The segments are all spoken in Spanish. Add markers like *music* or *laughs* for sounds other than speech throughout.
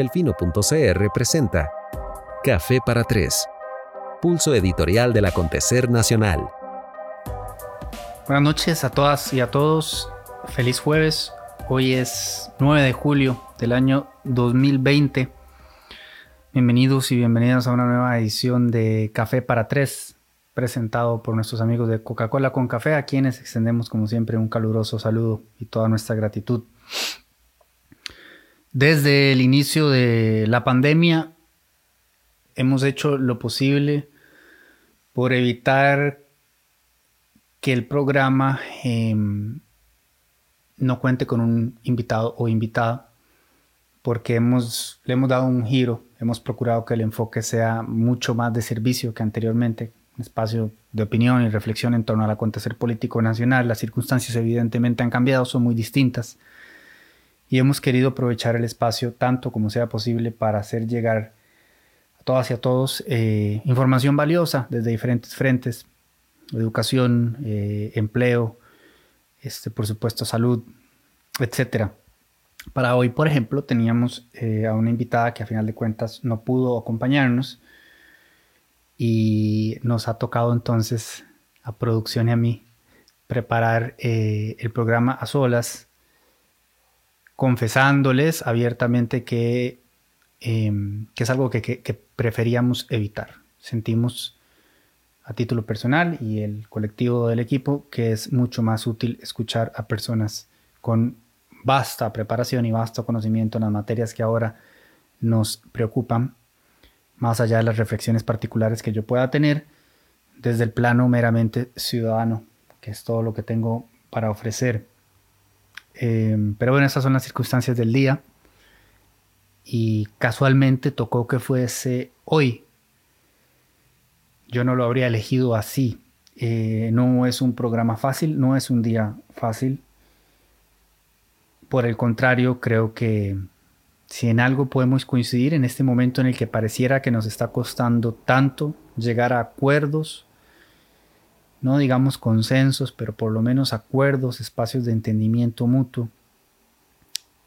Delfino.cr presenta Café para Tres, pulso editorial del acontecer nacional. Buenas noches a todas y a todos. Feliz jueves. Hoy es 9 de julio del año 2020. Bienvenidos y bienvenidas a una nueva edición de Café para Tres, presentado por nuestros amigos de Coca-Cola con Café, a quienes extendemos como siempre un caluroso saludo y toda nuestra gratitud. Desde el inicio de la pandemia hemos hecho lo posible por evitar que el programa em, no cuente con un invitado o invitada, porque hemos, le hemos dado un giro, hemos procurado que el enfoque sea mucho más de servicio que anteriormente, un espacio de opinión y reflexión en torno al acontecer político nacional. Las circunstancias evidentemente han cambiado, son muy distintas y hemos querido aprovechar el espacio tanto como sea posible para hacer llegar a todas y a todos eh, información valiosa desde diferentes frentes, educación, eh, empleo, este, por supuesto salud, etc. Para hoy, por ejemplo, teníamos eh, a una invitada que a final de cuentas no pudo acompañarnos y nos ha tocado entonces a producción y a mí preparar el programa a solas confesándoles abiertamente que, em, que es algo que, que, preferíamos evitar. Sentimos a título personal y el colectivo del equipo que es mucho más útil escuchar a personas con vasta preparación y vasto conocimiento en las materias que ahora nos preocupan, más allá de las reflexiones particulares que yo pueda tener desde el plano meramente ciudadano, que es todo lo que tengo para ofrecer. Em, pero bueno, esas son las circunstancias del día. Y casualmente tocó que fuese hoy. Yo no lo habría elegido así. Eh, no es un programa fácil, no es un día fácil. Por el contrario, creo que si en algo podemos coincidir en este momento en el que pareciera que nos está costando tanto llegar a acuerdos no digamos consensos, pero por lo menos acuerdos, espacios de entendimiento mutuo.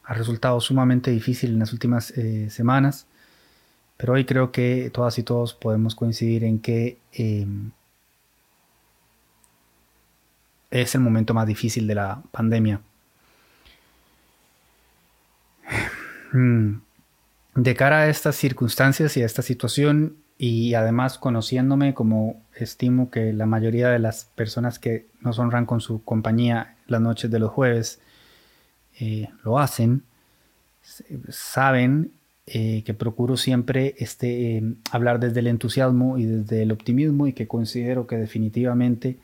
Ha resultado sumamente difícil en las últimas eh, semanas, pero hoy creo que todas y todos podemos coincidir en que em, es el momento más difícil de la pandemia. *sighs* De cara a estas circunstancias y a esta situación, y además conociéndome como estimo que la mayoría de las personas que nos honran con su compañía las noches de los jueves eh, lo hacen, saben eh, que procuro siempre este, em, hablar desde el entusiasmo y desde el optimismo y que considero que definitivamente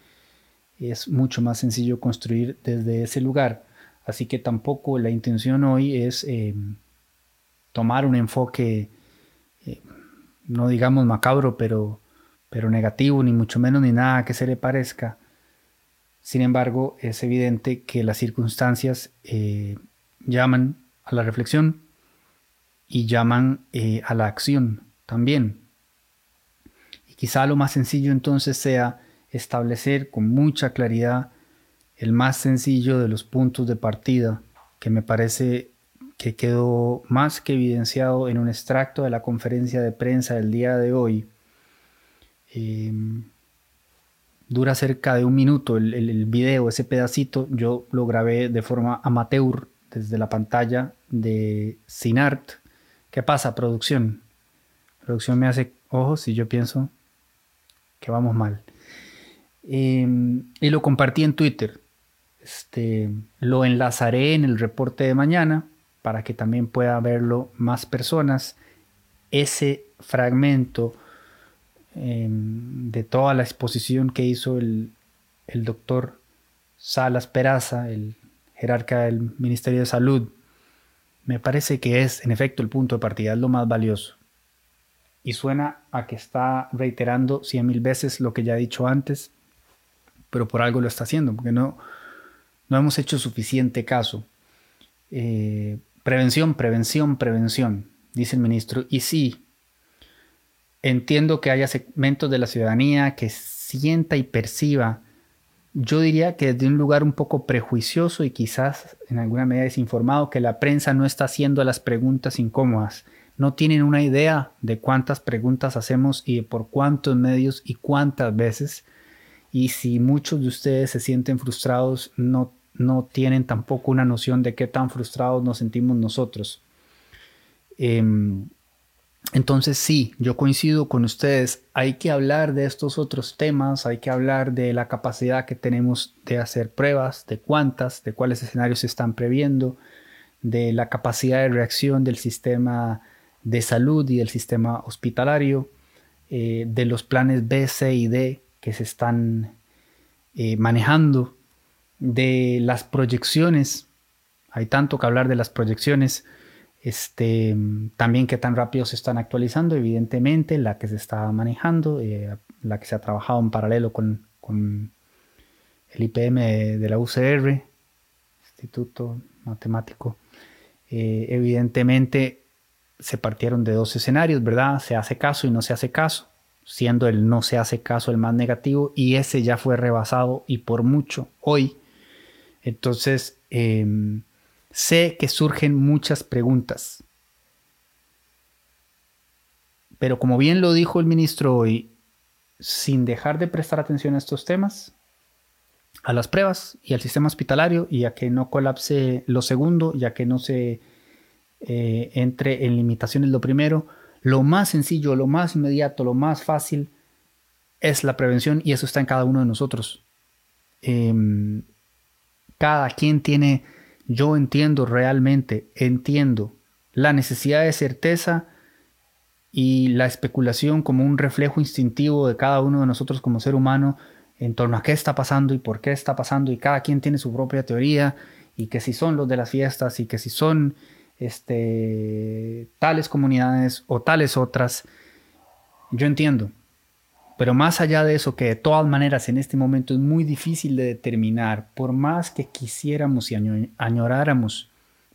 es mucho más sencillo construir desde ese lugar. Así que tampoco la intención hoy es em, tomar un enfoque eh, no digamos macabro, pero, pero negativo, ni mucho menos ni nada que se le parezca. Sin embargo, es evidente que las circunstancias eh, llaman a la reflexión y llaman eh, a la acción también. Y quizá lo más sencillo entonces sea establecer con mucha claridad el más sencillo de los puntos de partida que me parece que quedó más que evidenciado en un extracto de la conferencia de prensa del día de hoy. Em, dura cerca de un minuto el, el, video, ese pedacito. Yo lo grabé de forma amateur desde la pantalla de Sinart. ¿Qué pasa, producción? Producción me hace ojos y yo pienso que vamos mal. Em, y lo compartí en Twitter. Este, lo enlazaré en el reporte de mañana para que también pueda verlo más personas, ese fragmento em, de toda la exposición que hizo el, el doctor Salas Peraza, el jerarca del Ministerio de Salud, me parece que es en efecto el punto de partida, es lo más valioso. Y suena a que está reiterando cien mil veces lo que ya he dicho antes, pero por algo lo está haciendo, porque no, no hemos hecho suficiente caso. Eh, Prevención, prevención, prevención, dice el ministro. Y sí, entiendo que haya segmentos de la ciudadanía que sienta y perciba, yo diría que desde un lugar un poco prejuicioso y quizás en alguna medida desinformado, que la prensa no está haciendo las preguntas incómodas, no tienen una idea de cuántas preguntas hacemos y por cuántos medios y cuántas veces. Y si muchos de ustedes se sienten frustrados, no, no tienen tampoco una noción de qué tan frustrados nos sentimos nosotros. Em, entonces sí, yo coincido con ustedes, hay que hablar de estos otros temas, hay que hablar de la capacidad que tenemos de hacer pruebas, de cuántas, de cuáles escenarios se están previendo, de la capacidad de reacción del sistema de salud y del sistema hospitalario, eh, de los planes B, C y D que se están eh, manejando, de las proyecciones, hay tanto que hablar de las proyecciones, este, también qué tan rápido se están actualizando, evidentemente, la que se está manejando, eh, la que se ha trabajado en paralelo con, el IPM de, la UCR, Instituto Matemático. Eh, evidentemente se partieron de dos escenarios, ¿verdad? Se hace caso y no se hace caso, siendo el no se hace caso el más negativo y ese ya fue rebasado y por mucho hoy. Entonces, em, Sé que surgen muchas preguntas. Pero como bien lo dijo el ministro hoy, sin dejar de prestar atención a estos temas, a las pruebas y al sistema hospitalario, y a que no colapse lo segundo, ya que no se eh, entre en limitaciones lo primero, lo más sencillo, lo más inmediato, lo más fácil es la prevención y eso está en cada uno de nosotros. Em, cada quien tiene yo entiendo realmente, entiendo la necesidad de certeza y la especulación como un reflejo instintivo de cada uno de nosotros como ser humano en torno a qué está pasando y por qué está pasando y cada quien tiene su propia teoría y que si son los de las fiestas y que si son este, tales comunidades o tales otras, yo entiendo. Pero más allá de eso, que de todas maneras en este momento es muy difícil de determinar, por más que quisiéramos y añoráramos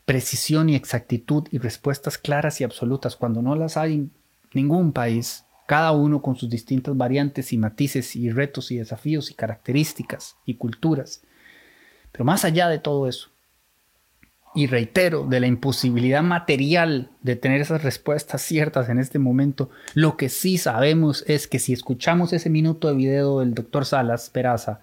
precisión y exactitud y respuestas claras y absolutas, cuando no las hay en ningún país, cada uno con sus distintas variantes y matices y retos y desafíos y características y culturas. Pero más allá de todo eso, y reitero, de la imposibilidad material de tener esas respuestas ciertas en este momento, lo que sí sabemos es que si escuchamos ese minuto de video del doctor Salas Peraza,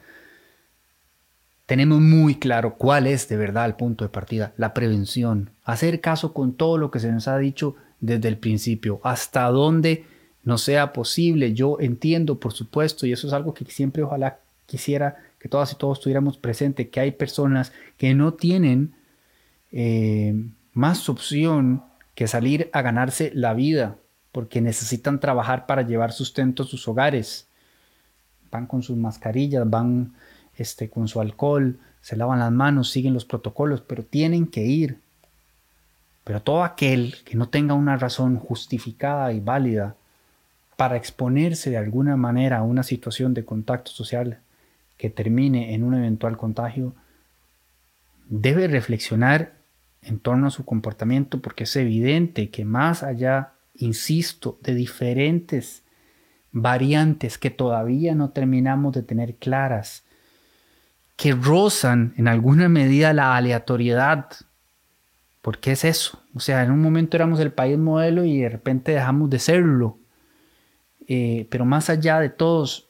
tenemos muy claro cuál es de verdad el punto de partida, la prevención, hacer caso con todo lo que se nos ha dicho desde el principio, hasta donde no sea posible. Yo entiendo, por supuesto, y eso es algo que siempre ojalá quisiera que todas y todos tuviéramos presente, que hay personas que no tienen eh, más opción que salir a ganarse la vida, porque necesitan trabajar para llevar sustento a sus hogares. Van con sus mascarillas, van este, con su alcohol, se lavan las manos, siguen los protocolos, pero tienen que ir. Pero todo aquel que no tenga una razón justificada y válida para exponerse de alguna manera a una situación de contacto social que termine en un eventual contagio, debe reflexionar en torno a su comportamiento porque es evidente que más allá, insisto, de diferentes variantes que todavía no terminamos de tener claras, que rozan en alguna medida la aleatoriedad. porque es eso? O sea, en un momento éramos el país modelo y de repente dejamos de serlo. Eh, pero más allá de todos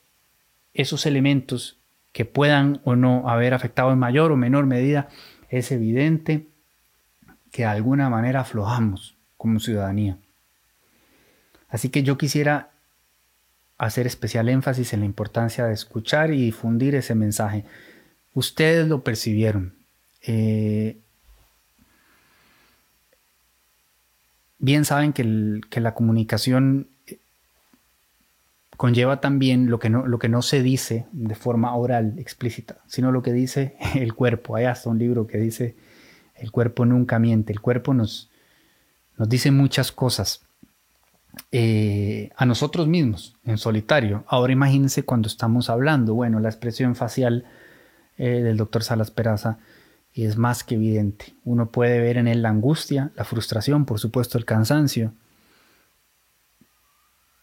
esos elementos que puedan o no haber afectado en mayor o menor medida, es evidente que de alguna manera aflojamos como ciudadanía. Así que yo quisiera hacer especial énfasis en la importancia de escuchar y difundir ese mensaje. Ustedes lo percibieron. Eh, bien saben que, la comunicación eh, conlleva también lo que, no, lo que no se dice de forma oral, explícita, sino lo que dice el cuerpo. Hay hasta un libro que dice el cuerpo nunca miente, el cuerpo nos, nos dice muchas cosas eh, a nosotros mismos en solitario. Ahora imagínense cuando estamos hablando, bueno, la expresión facial eh, del doctor Salas Peraza es más que evidente. Uno puede ver en él la angustia, la frustración, por supuesto el cansancio.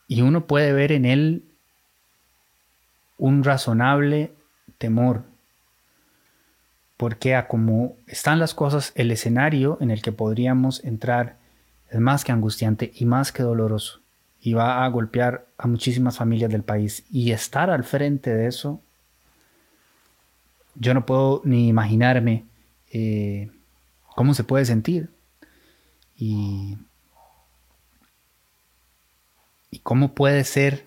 Y uno puede ver en él un razonable temor, porque a como están las cosas, el escenario en el que podríamos entrar es más que angustiante y más que doloroso. Y va a golpear a muchísimas familias del país. Y estar al frente de eso, yo no puedo ni imaginarme eh, cómo se puede sentir. Y, y cómo puede ser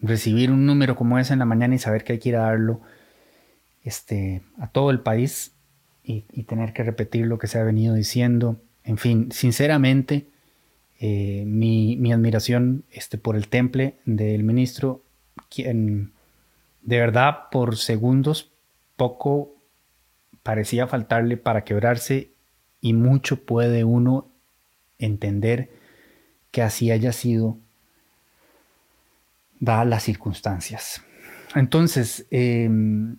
recibir un número como ese en la mañana y saber que hay que ir a darlo este, a todo el país y, tener que repetir lo que se ha venido diciendo. En fin, sinceramente, eh, mi, admiración este, por el temple del ministro, quien de verdad por segundos poco parecía faltarle para quebrarse y mucho puede uno entender que así haya sido dadas las circunstancias. Entonces, em,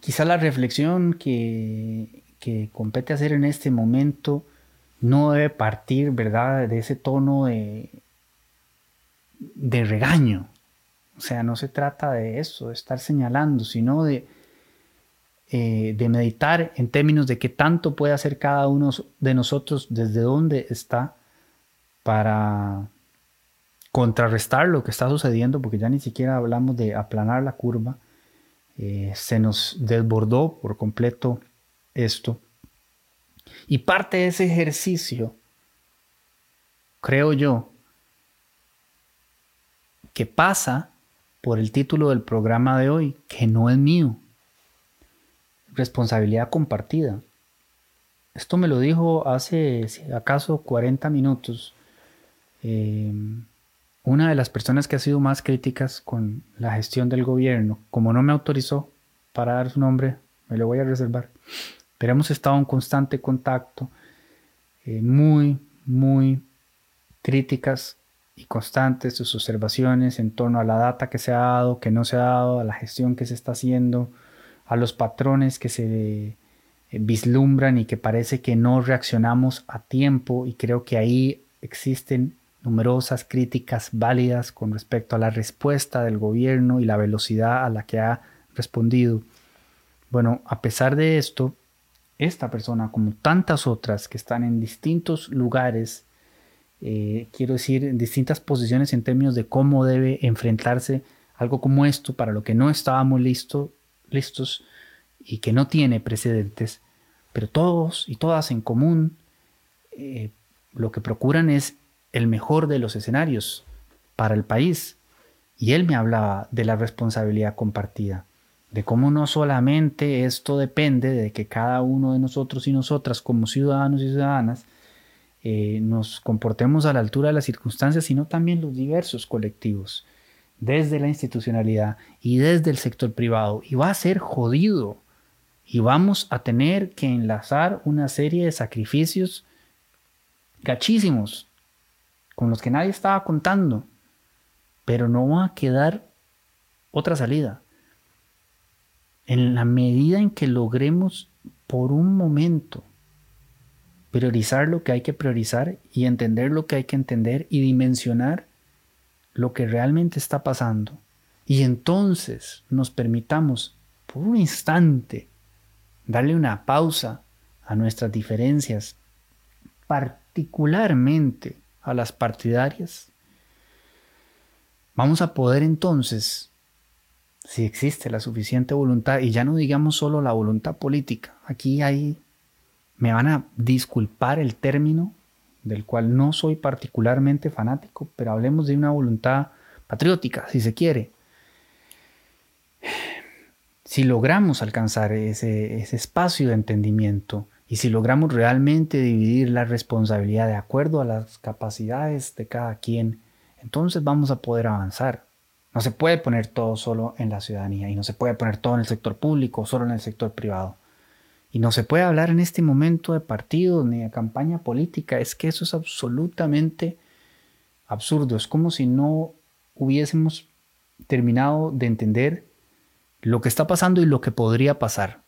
quizá la reflexión que, compete hacer en este momento no debe partir, ¿verdad?, de ese tono de, de regaño. O sea, no se trata de eso, de estar señalando, sino de, eh, de meditar en términos de qué tanto puede hacer cada uno de nosotros desde dónde está para contrarrestar lo que está sucediendo, porque ya ni siquiera hablamos de aplanar la curva, eh, se nos desbordó por completo esto. Y parte de ese ejercicio, creo yo, que pasa por el título del programa de hoy, que no es mío. Responsabilidad compartida. Esto me lo dijo hace, acaso, 40 minutos. Eh, una de las personas que ha sido más críticas con la gestión del gobierno, como no me autorizó para dar su nombre, me lo voy a reservar, pero hemos estado en constante contacto, eh, muy, muy críticas y constantes sus observaciones en torno a la data que se ha dado, que no se ha dado, a la gestión que se está haciendo, a los patrones que se eh, vislumbran y que parece que no reaccionamos a tiempo y creo que ahí existen numerosas críticas válidas con respecto a la respuesta del gobierno y la velocidad a la que ha respondido. Bueno, a pesar de esto, esta persona, como tantas otras que están en distintos lugares, eh, quiero decir, en distintas posiciones en términos de cómo debe enfrentarse algo como esto, para lo que no estábamos listo, listos y que no tiene precedentes, pero todos y todas en común eh, lo que procuran es el mejor de los escenarios para el país. Y él me hablaba de la responsabilidad compartida, de cómo no solamente esto depende de que cada uno de nosotros y nosotras como ciudadanos y ciudadanas eh, nos comportemos a la altura de las circunstancias, sino también los diversos colectivos, desde la institucionalidad y desde el sector privado. Y va a ser jodido. Y vamos a tener que enlazar una serie de sacrificios gachísimos con los que nadie estaba contando, pero no va a quedar otra salida. En la medida en que logremos por un momento priorizar lo que hay que priorizar y entender lo que hay que entender y dimensionar lo que realmente está pasando. Y entonces nos permitamos por un instante darle una pausa a nuestras diferencias, particularmente a las partidarias, vamos a poder entonces, si existe la suficiente voluntad, y ya no digamos solo la voluntad política, aquí hay, me van a disculpar el término del cual no soy particularmente fanático, pero hablemos de una voluntad patriótica, si se quiere. Si logramos alcanzar ese, ese espacio de entendimiento, y si logramos realmente dividir la responsabilidad de acuerdo a las capacidades de cada quien, entonces vamos a poder avanzar. No se puede poner todo solo en la ciudadanía y no se puede poner todo en el sector público, solo en el sector privado. Y no se puede hablar en este momento de partidos ni de campaña política. Es que eso es absolutamente absurdo. Es como si no hubiésemos terminado de entender lo que está pasando y lo que podría pasar.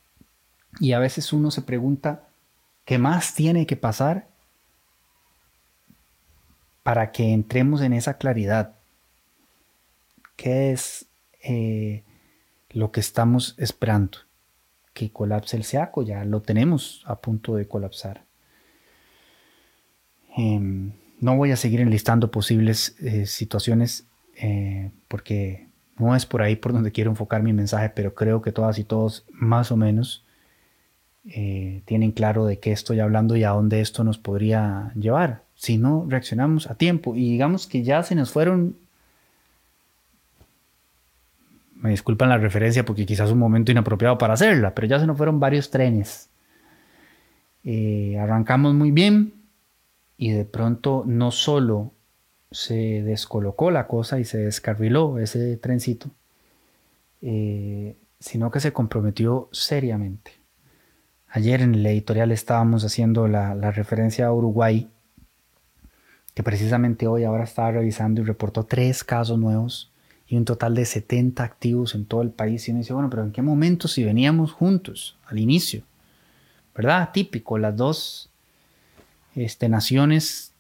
Y a veces uno se pregunta, ¿Qué más tiene que pasar para que entremos en esa claridad? ¿Qué es eh, lo que estamos esperando? Que colapse el SEACO, ya lo tenemos a punto de colapsar. Em, no voy a seguir enlistando posibles eh, situaciones eh, porque no es por ahí por donde quiero enfocar mi mensaje, pero creo que todas y todos más o menos eh, tienen claro de qué estoy hablando y a dónde esto nos podría llevar si no reaccionamos a tiempo. Y digamos que ya se nos fueron, me disculpan la referencia porque quizás es un momento inapropiado para hacerla, pero ya se nos fueron varios trenes. Eh, arrancamos muy bien y de pronto no solo se descolocó la cosa y se descarriló ese trencito, eh, sino que se comprometió seriamente. Ayer en el editorial estábamos haciendo la, referencia a Uruguay, que precisamente hoy ahora estaba revisando y reportó tres casos nuevos y un total de 70 activos en todo el país. Y uno dice, bueno, pero ¿en qué momento si veníamos juntos al inicio? ¿Verdad? Típico, las dos este, naciones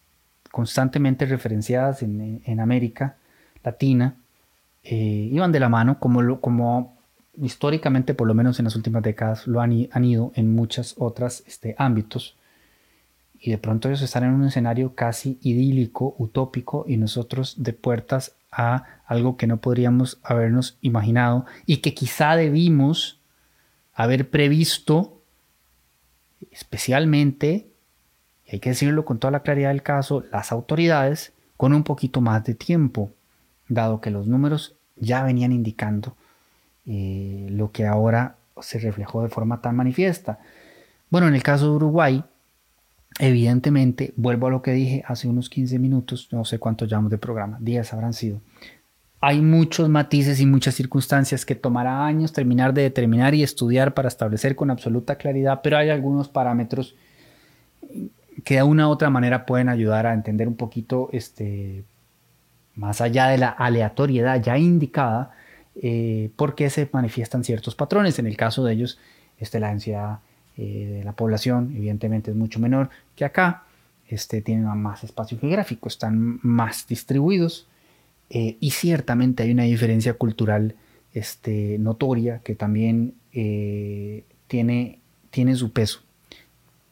constantemente referenciadas en, América Latina eh, iban de la mano como, como históricamente, por lo menos en las últimas décadas, lo han, ido en muchos otros este, ámbitos. Y de pronto ellos están en un escenario casi idílico, utópico, y nosotros de puertas a algo que no podríamos habernos imaginado y que quizá debimos haber previsto, especialmente, y hay que decirlo con toda la claridad del caso, las autoridades con un poquito más de tiempo, dado que los números ya venían indicando eh, lo que ahora se reflejó de forma tan manifiesta. Bueno, en el caso de Uruguay, evidentemente, vuelvo a lo que dije hace unos 15 minutos, no sé cuántos llamamos de programa, días habrán sido. Hay muchos matices y muchas circunstancias que tomará años terminar de determinar y estudiar para establecer con absoluta claridad, pero hay algunos parámetros que de una u otra manera pueden ayudar a entender un poquito, este, más allá de la aleatoriedad ya indicada, eh, porque se manifiestan ciertos patrones. En el caso de ellos, este, la densidad eh, de la población evidentemente es mucho menor que acá, este, tienen más espacio geográfico, están más distribuidos eh, y ciertamente hay una diferencia cultural este, notoria que también tiene, tiene su peso.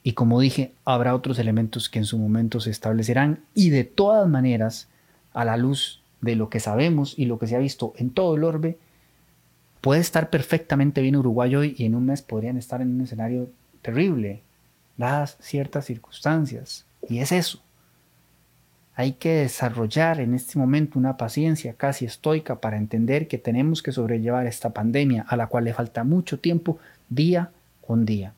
Y como dije, habrá otros elementos que en su momento se establecerán y de todas maneras, a la luz de lo que sabemos y lo que se ha visto en todo el orbe, puede estar perfectamente bien Uruguay hoy y en un mes podrían estar en un escenario terrible, dadas ciertas circunstancias. Y es eso. Hay que desarrollar en este momento una paciencia casi estoica para entender que tenemos que sobrellevar esta pandemia a la cual le falta mucho tiempo día con día,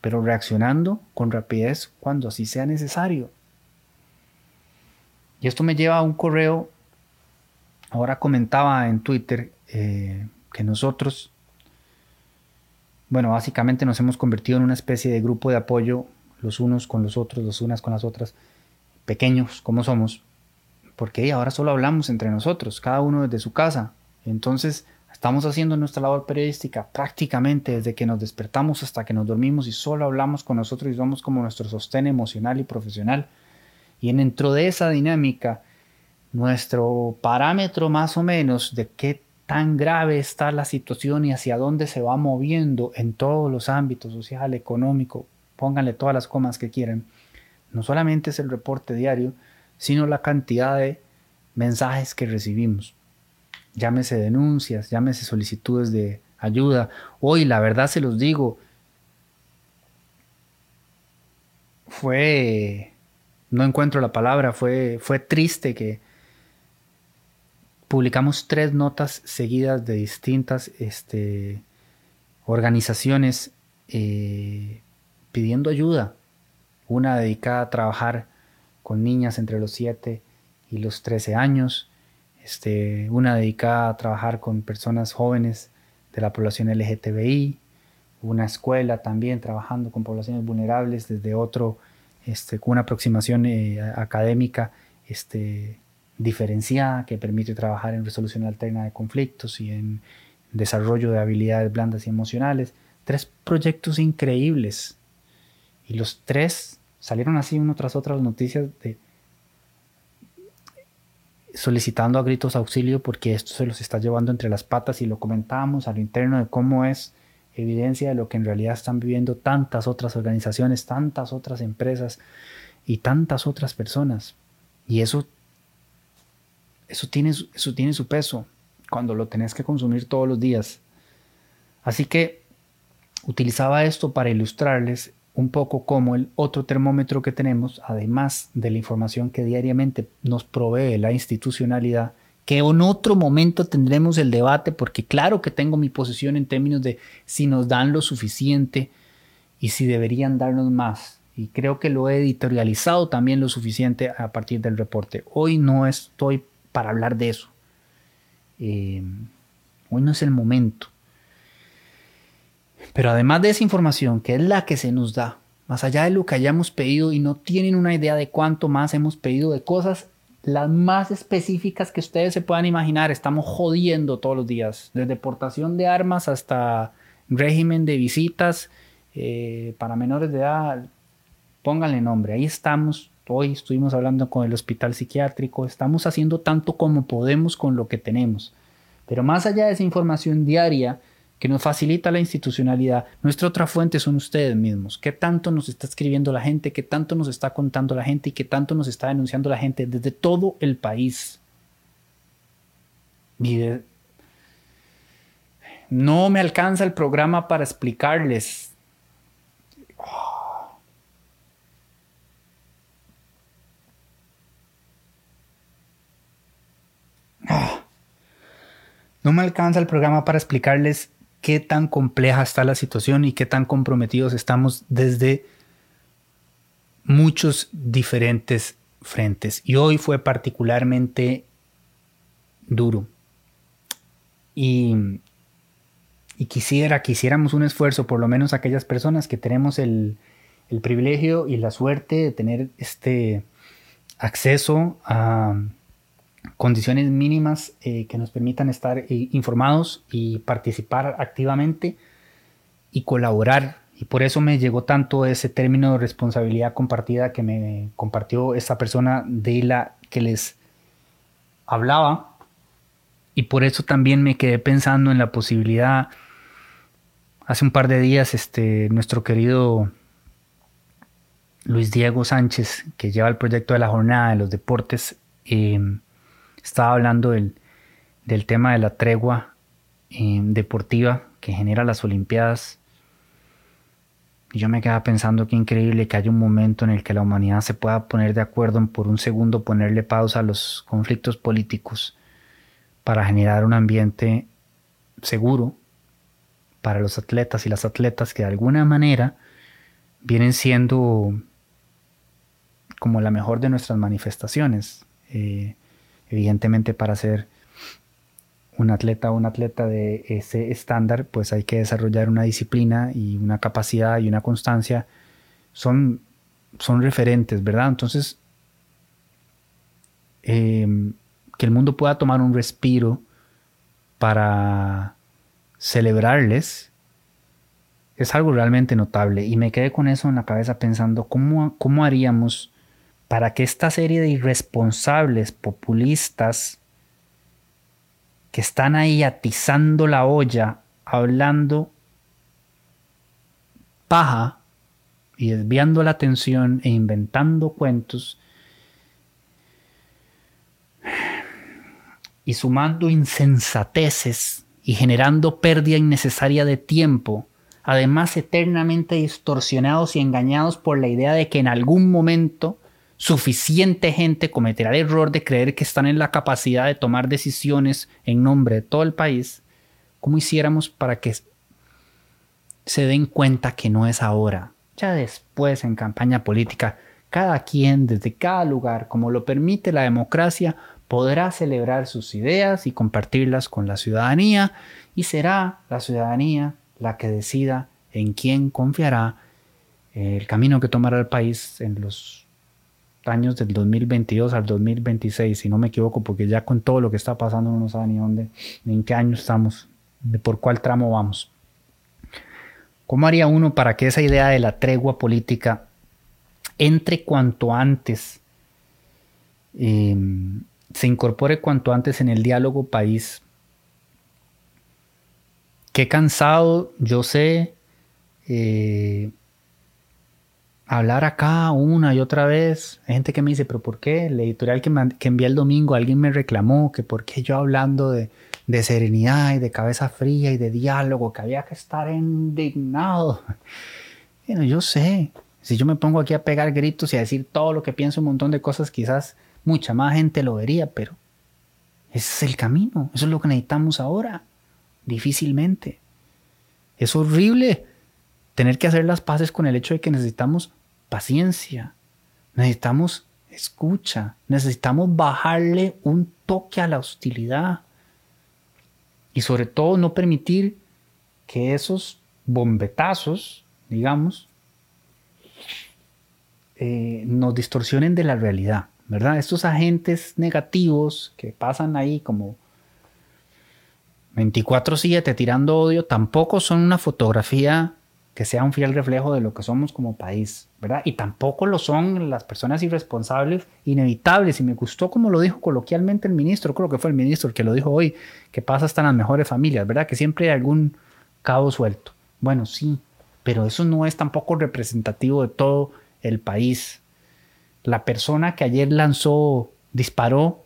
pero reaccionando con rapidez cuando así sea necesario. Y esto me lleva a un correo ahora comentaba en Twitter eh, que nosotros, bueno, básicamente nos hemos convertido en una especie de grupo de apoyo los unos con los otros, los unas con las otras, pequeños como somos, porque ahora solo hablamos entre nosotros, cada uno desde su casa. Entonces, estamos haciendo nuestra labor periodística prácticamente desde que nos despertamos hasta que nos dormimos y solo hablamos con nosotros y somos como nuestro sostén emocional y profesional. Y dentro de esa dinámica, nuestro parámetro más o menos de qué tan grave está la situación y hacia dónde se va moviendo en todos los ámbitos, social, económico, pónganle todas las comas que quieran, no solamente es el reporte diario, sino la cantidad de mensajes que recibimos. Llámese denuncias, llámese solicitudes de ayuda. Hoy, la verdad se los digo, fue, no encuentro la palabra, fue, fue triste que publicamos tres notas seguidas de distintas este, organizaciones eh, pidiendo ayuda. Una dedicada a trabajar con niñas entre los 7 y los 13 años. Este, una dedicada a trabajar con personas jóvenes de la población LGTBI. Una escuela también trabajando con poblaciones vulnerables desde otro, este, con una aproximación eh, académica diferenciada que permite trabajar en resolución alterna de conflictos y en desarrollo de habilidades blandas y emocionales. Tres proyectos increíbles. Y los tres salieron así uno tras otro las noticias de solicitando a gritos auxilio porque esto se los está llevando entre las patas y lo comentábamos a lo interno de cómo es evidencia de lo que en realidad están viviendo tantas otras organizaciones, tantas otras empresas y tantas otras personas. Y eso, eso, tiene, eso tiene su peso cuando lo tenés que consumir todos los días. Así que utilizaba esto para ilustrarles un poco cómo el otro termómetro que tenemos, además de la información que diariamente nos provee la institucionalidad, que en otro momento tendremos el debate, porque claro que tengo mi posición en términos de si nos dan lo suficiente y si deberían darnos más. Y creo que lo he editorializado también lo suficiente a partir del reporte. Hoy no estoy para hablar de eso. Eh, hoy no es el momento. Pero además de esa información, que es la que se nos da, más allá de lo que hayamos pedido y no tienen una idea de cuánto más hemos pedido de cosas las más específicas que ustedes se puedan imaginar. Estamos jodiendo todos los días, desde deportación de armas hasta régimen de visitas eh, para menores de edad. Pónganle nombre, ahí estamos. Hoy estuvimos hablando con el hospital psiquiátrico, estamos haciendo tanto como podemos con lo que tenemos. Pero más allá de esa información diaria, que nos facilita la institucionalidad. Nuestra otra fuente son ustedes mismos. ¿Qué tanto nos está escribiendo la gente? ¿Qué tanto nos está contando la gente? ¿Y qué tanto nos está denunciando la gente desde todo el país? No me alcanza el programa para explicarles. No me alcanza el programa para explicarles qué tan compleja está la situación y qué tan comprometidos estamos desde muchos diferentes frentes. Y hoy fue particularmente duro. Y, quisiera que hiciéramos un esfuerzo, por lo menos aquellas personas que tenemos el, el privilegio y la suerte de tener este acceso a condiciones mínimas eh, que nos permitan estar eh, informados y participar activamente y colaborar. Y por eso me llegó tanto ese término de responsabilidad compartida que me compartió esta persona de la que les hablaba. Y por eso también me quedé pensando en la posibilidad. Hace un par de días, este, nuestro querido Luis Diego Sánchez, que lleva el proyecto de la jornada de los deportes, eh, estaba hablando del, tema de la tregua eh, deportiva que genera las Olimpiadas. Y yo me quedaba pensando que increíble que haya un momento en el que la humanidad se pueda poner de acuerdo en por un segundo ponerle pausa a los conflictos políticos para generar un ambiente seguro para los atletas y las atletas que de alguna manera vienen siendo como la mejor de nuestras manifestaciones. Eh, Evidentemente para ser un atleta o un atleta de ese estándar, pues hay que desarrollar una disciplina y una capacidad y una constancia. Son, son referentes, ¿verdad? Entonces, em, que el mundo pueda tomar un respiro para celebrarles es algo realmente notable. Y me quedé con eso en la cabeza pensando, ¿cómo, cómo haríamos para que esta serie de irresponsables populistas que están ahí atizando la olla, hablando paja y desviando la atención e inventando cuentos y sumando insensateces y generando pérdida innecesaria de tiempo, además eternamente distorsionados y engañados por la idea de que en algún momento suficiente gente cometerá el error de creer que están en la capacidad de tomar decisiones en nombre de todo el país, ¿cómo hiciéramos para que se den cuenta que no es ahora? Ya después, en campaña política, cada quien desde cada lugar, como lo permite la democracia, podrá celebrar sus ideas y compartirlas con la ciudadanía y será la ciudadanía la que decida en quién confiará el camino que tomará el país en los años del 2022 al 2026, si no me equivoco, porque ya con todo lo que está pasando no sabe ni dónde, ni en qué año estamos, de por cuál tramo vamos. ¿Cómo haría uno para que esa idea de la tregua política entre cuanto antes, em, se incorpore cuanto antes en el diálogo país? Qué cansado, yo sé, eh, hablar acá una y otra vez. Hay gente que me dice, pero ¿por qué? El editorial que, que envié el domingo, alguien me reclamó que por qué yo hablando de, de serenidad y de cabeza fría y de diálogo, que había que estar indignado. *laughs* Bueno, yo sé, si yo me pongo aquí a pegar gritos y a decir todo lo que pienso, un montón de cosas, quizás mucha más gente lo vería, pero ese es el camino, eso es lo que necesitamos ahora, difícilmente. Es horrible tener que hacer las paces con el hecho de que necesitamos paciencia, necesitamos escucha, necesitamos bajarle un toque a la hostilidad y sobre todo no permitir que esos bombetazos, digamos, eh, nos distorsionen de la realidad, ¿verdad? Estos agentes negativos que pasan ahí como 24/7 tirando odio, tampoco son una fotografía que sea un fiel reflejo de lo que somos como país, ¿verdad? Y tampoco lo son las personas irresponsables, inevitables. Y me gustó como lo dijo coloquialmente el ministro, creo que fue el ministro el que lo dijo hoy, que pasa hasta las mejores familias, ¿verdad? Que siempre hay algún cabo suelto. Bueno, sí, pero eso no es tampoco representativo de todo el país. La persona que ayer lanzó, disparó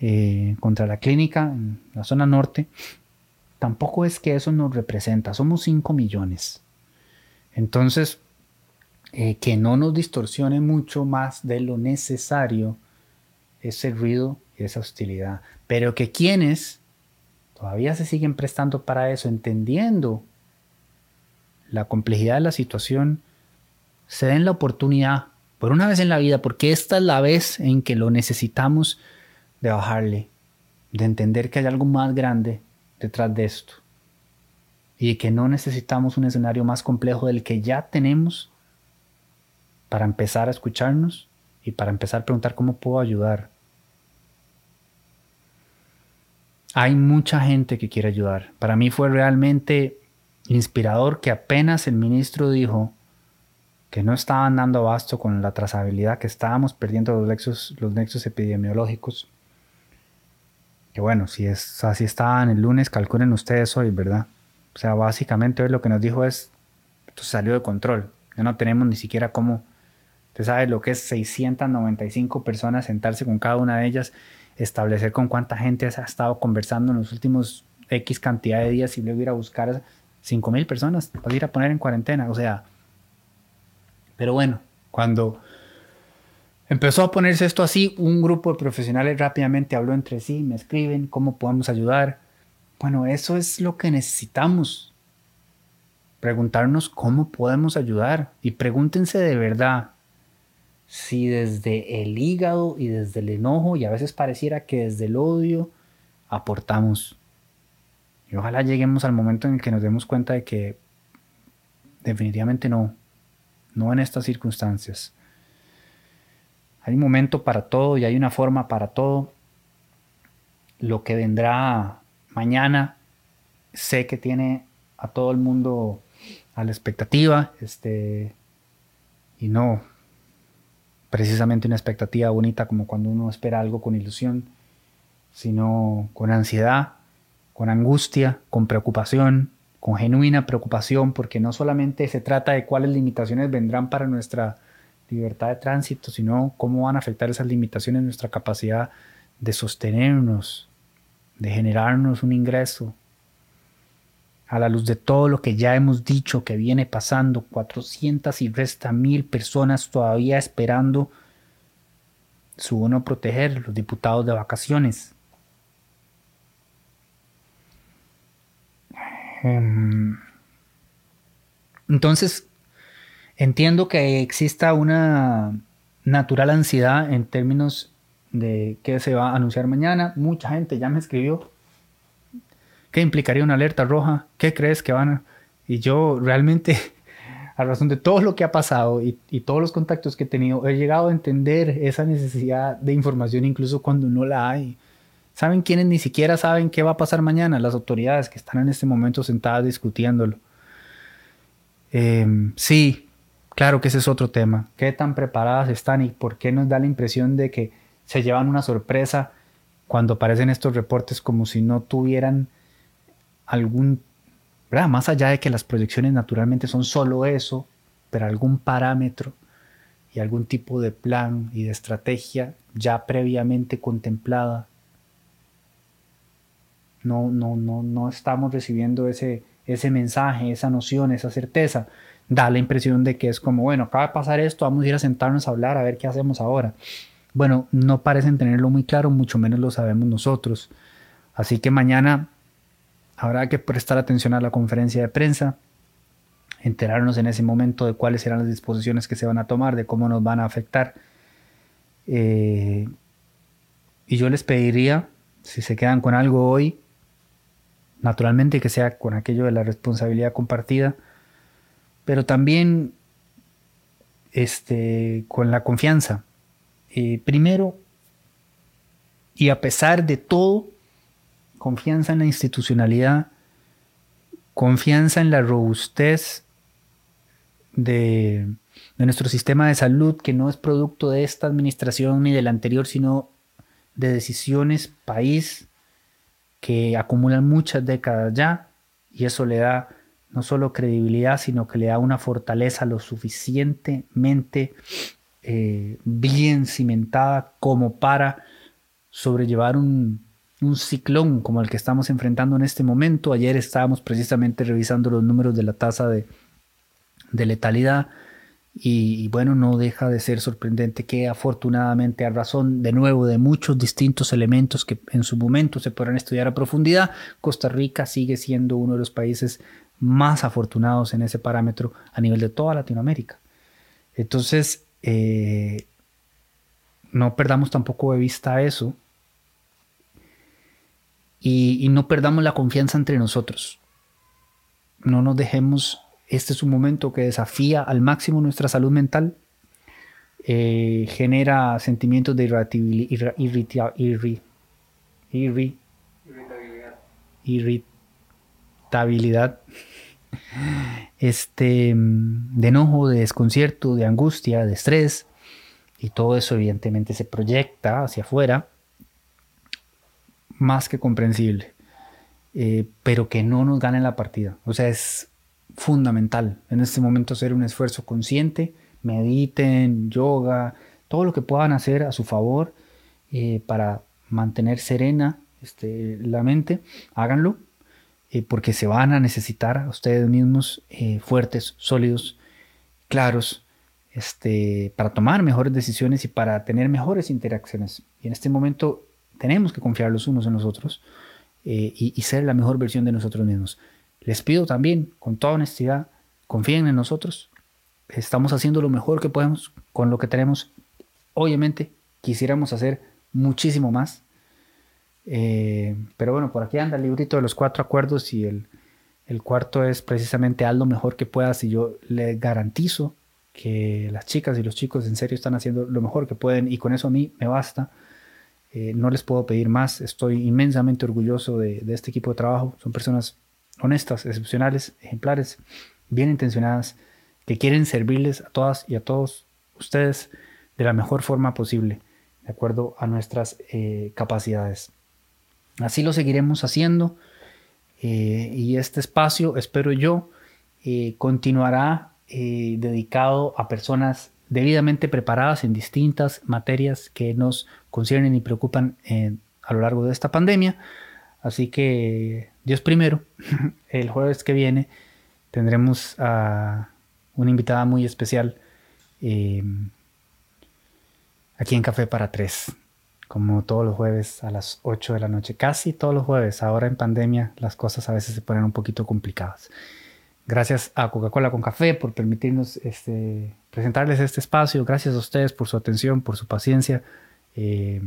eh, contra la clínica en la zona norte, tampoco es que eso nos representa. Somos 5 millones. Entonces, eh, que no nos distorsione mucho más de lo necesario ese ruido y esa hostilidad. Pero que quienes todavía se siguen prestando para eso, entendiendo la complejidad de la situación, se den la oportunidad, por una vez en la vida, porque esta es la vez en que lo necesitamos, de bajarle, de entender que hay algo más grande detrás de esto y que no necesitamos un escenario más complejo del que ya tenemos para empezar a escucharnos y para empezar a preguntar cómo puedo ayudar. Hay mucha gente que quiere ayudar. Para mí fue realmente inspirador que apenas el ministro dijo que no estaban dando abasto con la trazabilidad, que estábamos perdiendo los nexos, los nexos epidemiológicos. Que bueno, si es así estaban el lunes, calculen ustedes hoy, ¿verdad? O sea, básicamente hoy lo que nos dijo es, esto salió de control. Ya no tenemos ni siquiera cómo, usted sabe lo que es 695 personas, sentarse con cada una de ellas, establecer con cuánta gente ha estado conversando en los últimos X cantidad de días y luego ir a buscar 5 mil personas para ir a poner en cuarentena. O sea, pero bueno, cuando empezó a ponerse esto así, un grupo de profesionales rápidamente habló entre sí, me escriben cómo podemos ayudar. Bueno, eso es lo que necesitamos. Preguntarnos cómo podemos ayudar. Y pregúntense de verdad si desde el hígado y desde el enojo, y a veces pareciera que desde el odio, aportamos. Y ojalá lleguemos al momento en el que nos demos cuenta de que definitivamente no, no en estas circunstancias. Hay un momento para todo y hay una forma para todo. Lo que vendrá mañana sé que tiene a todo el mundo a la expectativa, este, y no precisamente una expectativa bonita como cuando uno espera algo con ilusión, sino con ansiedad, con angustia, con preocupación, con genuina preocupación, porque no solamente se trata de cuáles limitaciones vendrán para nuestra libertad de tránsito, sino cómo van a afectar esas limitaciones nuestra capacidad de sostenernos, de generarnos un ingreso a la luz de todo lo que ya hemos dicho que viene pasando, 400 y resta mil personas todavía esperando su bono proteger, los diputados de vacaciones. Em, entonces, entiendo que exista una natural ansiedad en términos de qué se va a anunciar mañana. Mucha gente ya me escribió. ¿Qué implicaría una alerta roja? ¿Qué crees que van a...? Y yo realmente, *laughs* a razón de todo lo que ha pasado y, todos los contactos que he tenido, he llegado a entender esa necesidad de información incluso cuando no la hay. ¿Saben quiénes ni siquiera saben qué va a pasar mañana? Las autoridades que están en este momento sentadas discutiéndolo. Em, sí, claro que ese es otro tema. ¿Qué tan preparadas están y por qué nos da la impresión de que se llevan una sorpresa cuando aparecen estos reportes como si no tuvieran algún. Más allá de que las proyecciones naturalmente son solo eso, pero algún parámetro y algún tipo de plan y de estrategia ya previamente contemplada. No, no, no, no estamos recibiendo ese, ese mensaje, esa noción, esa certeza. Da la impresión de que es como, bueno, acaba de pasar esto, vamos a ir a sentarnos a hablar, a ver qué hacemos ahora. Bueno, no parecen tenerlo muy claro, mucho menos lo sabemos nosotros. Así que mañana habrá que prestar atención a la conferencia de prensa, enterarnos en ese momento de cuáles serán las disposiciones que se van a tomar, de cómo nos van a afectar. Eh, y yo les pediría, si se quedan con algo hoy, naturalmente que sea con aquello de la responsabilidad compartida, pero también este, con la confianza. Eh, primero, y a pesar de todo, confianza en la institucionalidad, confianza en la robustez de, nuestro sistema de salud, que no es producto de esta administración ni de la anterior, sino de decisiones país que acumulan muchas décadas ya, y eso le da no solo credibilidad, sino que le da una fortaleza lo suficientemente eh, bien cimentada como para sobrellevar un, un ciclón como el que estamos enfrentando en este momento. Ayer estábamos precisamente revisando los números de la tasa de, de letalidad y, bueno, no deja de ser sorprendente que afortunadamente a razón de nuevo de muchos distintos elementos que en su momento se podrán estudiar a profundidad, Costa Rica sigue siendo uno de los países más afortunados en ese parámetro a nivel de toda Latinoamérica. Entonces, eh, no perdamos tampoco de vista eso y, y no perdamos la confianza entre nosotros. No nos dejemos este es un momento que desafía al máximo nuestra salud mental, eh, genera sentimientos de irritabilidad, irritabilidad, este, de enojo, de desconcierto, de angustia, de estrés, y todo eso evidentemente se proyecta hacia afuera, más que comprensible, eh, pero que no nos gane la partida. O sea, es fundamental en este momento hacer un esfuerzo consciente, mediten, yoga, todo lo que puedan hacer a su favor eh, para mantener serena este, la mente, háganlo, eh, porque se van a necesitar a ustedes mismos eh, fuertes, sólidos, claros, este, para tomar mejores decisiones y para tener mejores interacciones. Y en este momento tenemos que confiar los unos en los otros y ser la mejor versión de nosotros mismos. Les pido también, con toda honestidad, confíen en nosotros. Estamos haciendo lo mejor que podemos con lo que tenemos. Obviamente, quisiéramos hacer muchísimo más. Eh, pero bueno, por aquí anda el librito de los cuatro acuerdos y el, cuarto es precisamente haz lo mejor que puedas y yo le garantizo que las chicas y los chicos en serio están haciendo lo mejor que pueden y con eso a mí me basta. Eh, no les puedo pedir más. Estoy inmensamente orgulloso de, de, este equipo de trabajo. Son personas honestas, excepcionales, ejemplares, bien intencionadas, que quieren servirles a todas y a todos ustedes de la mejor forma posible, de acuerdo a nuestras eh, capacidades. Así lo seguiremos haciendo eh, y este espacio, espero yo, eh, continuará dedicado a personas debidamente preparadas en distintas materias que nos conciernen y preocupan a lo largo de esta pandemia. Así que Dios primero, *laughs* el jueves que viene tendremos a una invitada muy especial eh, aquí en Café para Tres, como todos los jueves a las 8 de la noche, casi todos los jueves. Ahora en pandemia las cosas a veces se ponen un poquito complicadas. Gracias a Coca-Cola con Café por permitirnos este, presentarles este espacio. Gracias a ustedes por su atención, por su paciencia. Eh,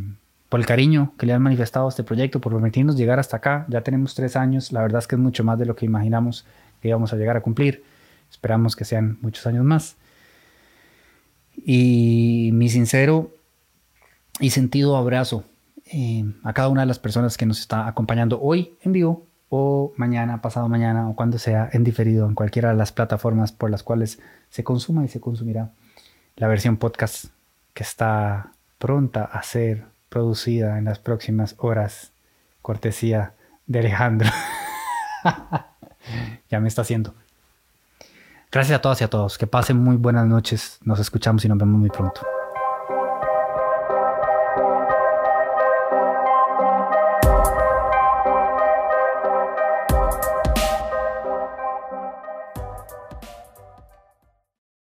por el cariño que le han manifestado a este proyecto, por permitirnos llegar hasta acá. Ya tenemos tres años, la verdad es que es mucho más de lo que imaginamos que íbamos a llegar a cumplir. Esperamos que sean muchos años más. Y mi sincero y sentido abrazo eh, a cada una de las personas que nos está acompañando hoy en vivo o mañana, pasado mañana o cuando sea en diferido en cualquiera de las plataformas por las cuales se consuma y se consumirá la versión podcast que está pronta a ser producida en las próximas horas, cortesía de Alejandro. *laughs* ya me está haciendo. Gracias a todas y a todos. Que pasen muy buenas noches. Nos escuchamos y nos vemos muy pronto.